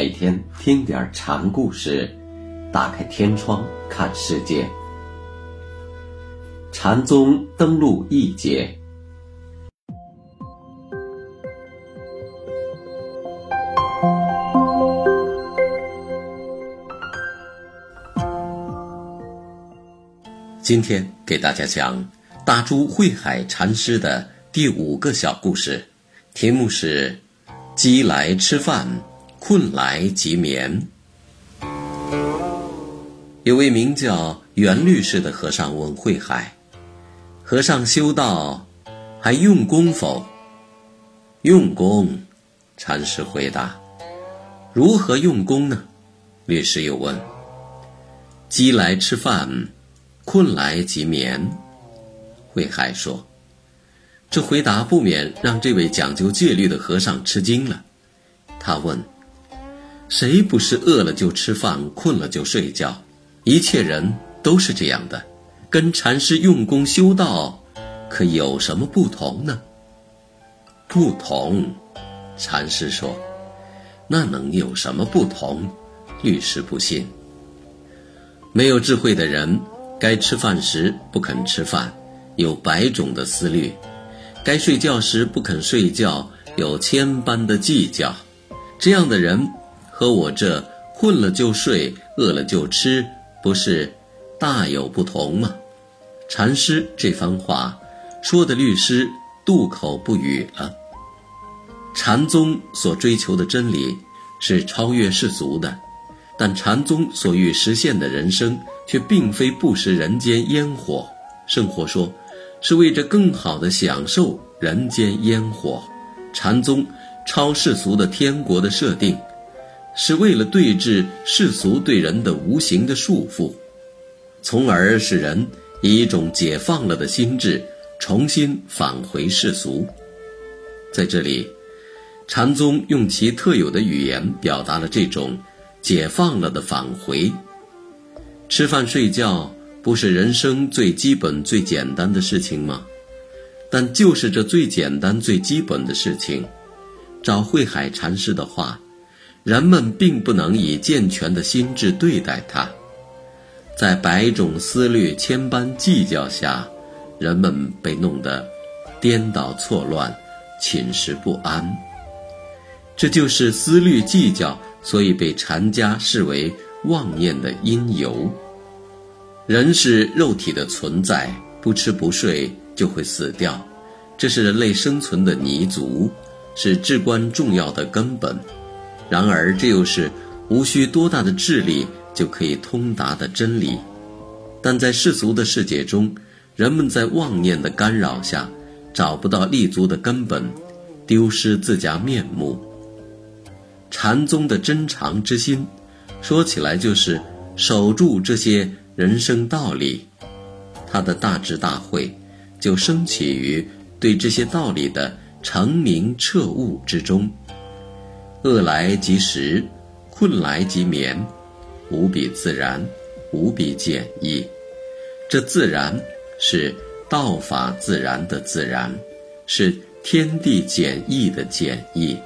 每天听点禅故事，打开天窗看世界。禅宗登陆一节。今天给大家讲大珠慧海禅师的第五个小故事，题目是“饥来吃饭，困来即眠”。有位名叫袁律师的和尚问慧海：“和尚修道还用功否？”“用功。”禅师回答。“如何用功呢？”律师又问。“饥来吃饭。”困来即眠，慧海说：“这回答不免让这位讲究戒律的和尚吃惊了。他问：‘谁不是饿了就吃饭，困了就睡觉？一切人都是这样的，跟禅师用功修道，可有什么不同呢？’不同，禅师说：‘那能有什么不同？’律师不信，没有智慧的人。”该吃饭时不肯吃饭，有百种的思虑；该睡觉时不肯睡觉，有千般的计较。这样的人和我这困了就睡、饿了就吃，不是大有不同吗？禅师这番话说的，律师渡口不语了。禅宗所追求的真理是超越世俗的，但禅宗所欲实现的人生。却并非不食人间烟火，圣火说，是为着更好的享受人间烟火。禅宗超世俗的天国的设定，是为了对治世俗对人的无形的束缚，从而使人以一种解放了的心智重新返回世俗。在这里，禅宗用其特有的语言表达了这种解放了的返回。吃饭睡觉不是人生最基本最简单的事情吗？但就是这最简单最基本的事情，照慧海禅师的话，人们并不能以健全的心智对待它。在百种思虑、千般计较下，人们被弄得颠倒错乱、寝食不安。这就是思虑计较，所以被禅家视为。妄念的因由。人是肉体的存在，不吃不睡就会死掉，这是人类生存的泥足，是至关重要的根本。然而，这又是无需多大的智力就可以通达的真理。但在世俗的世界中，人们在妄念的干扰下，找不到立足的根本，丢失自家面目。禅宗的真常之心。说起来就是守住这些人生道理，他的大智大慧就升起于对这些道理的澄明彻悟之中。饿来即食，困来即眠，无比自然，无比简易。这自然是道法自然的自然，是天地简易的简易。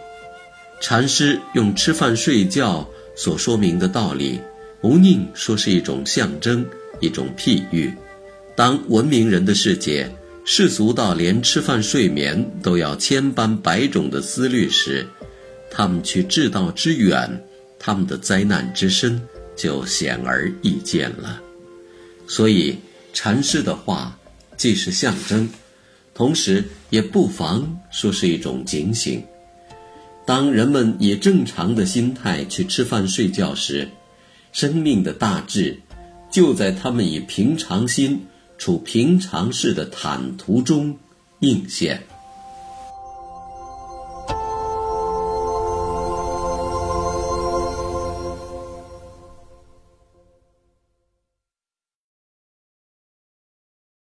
禅师用吃饭睡觉。所说明的道理，无宁说是一种象征，一种譬喻。当文明人的世界世俗到连吃饭睡眠都要千般百种的思虑时，他们去至道之远，他们的灾难之深就显而易见了。所以，禅师的话既是象征，同时也不妨说是一种警醒。当人们以正常的心态去吃饭睡觉时，生命的大志就在他们以平常心处平常事的坦途中应现。